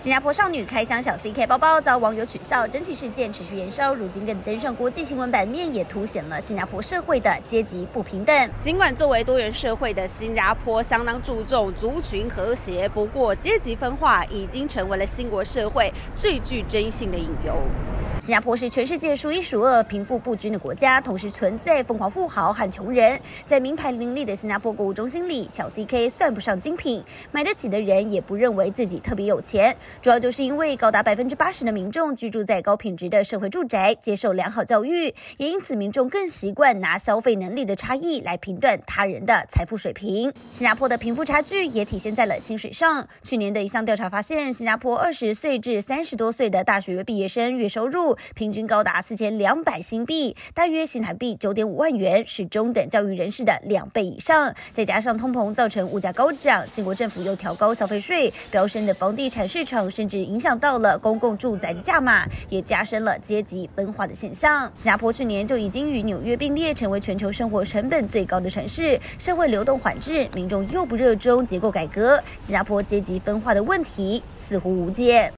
新加坡少女开箱小 CK 包包遭网友取笑，整起事件持续延烧，如今更登上国际新闻版面，也凸显了新加坡社会的阶级不平等。尽管作为多元社会的新加坡相当注重族群和谐，不过阶级分化已经成为了新国社会最具争议性的隐忧。新加坡是全世界数一数二贫富不均的国家，同时存在疯狂富豪和穷人。在名牌林立的新加坡购物中心里，小 CK 算不上精品，买得起的人也不认为自己特别有钱。主要就是因为高达百分之八十的民众居住在高品质的社会住宅，接受良好教育，也因此民众更习惯拿消费能力的差异来评断他人的财富水平。新加坡的贫富差距也体现在了薪水上。去年的一项调查发现，新加坡二十岁至三十多岁的大学毕业生月收入。平均高达四千两百新币，大约新台币九点五万元，是中等教育人士的两倍以上。再加上通膨造成物价高涨，新国政府又调高消费税，飙升的房地产市场甚至影响到了公共住宅的价码，也加深了阶级分化的现象。新加坡去年就已经与纽约并列，成为全球生活成本最高的城市，社会流动缓滞，民众又不热衷结构改革，新加坡阶级分化的问题似乎无解。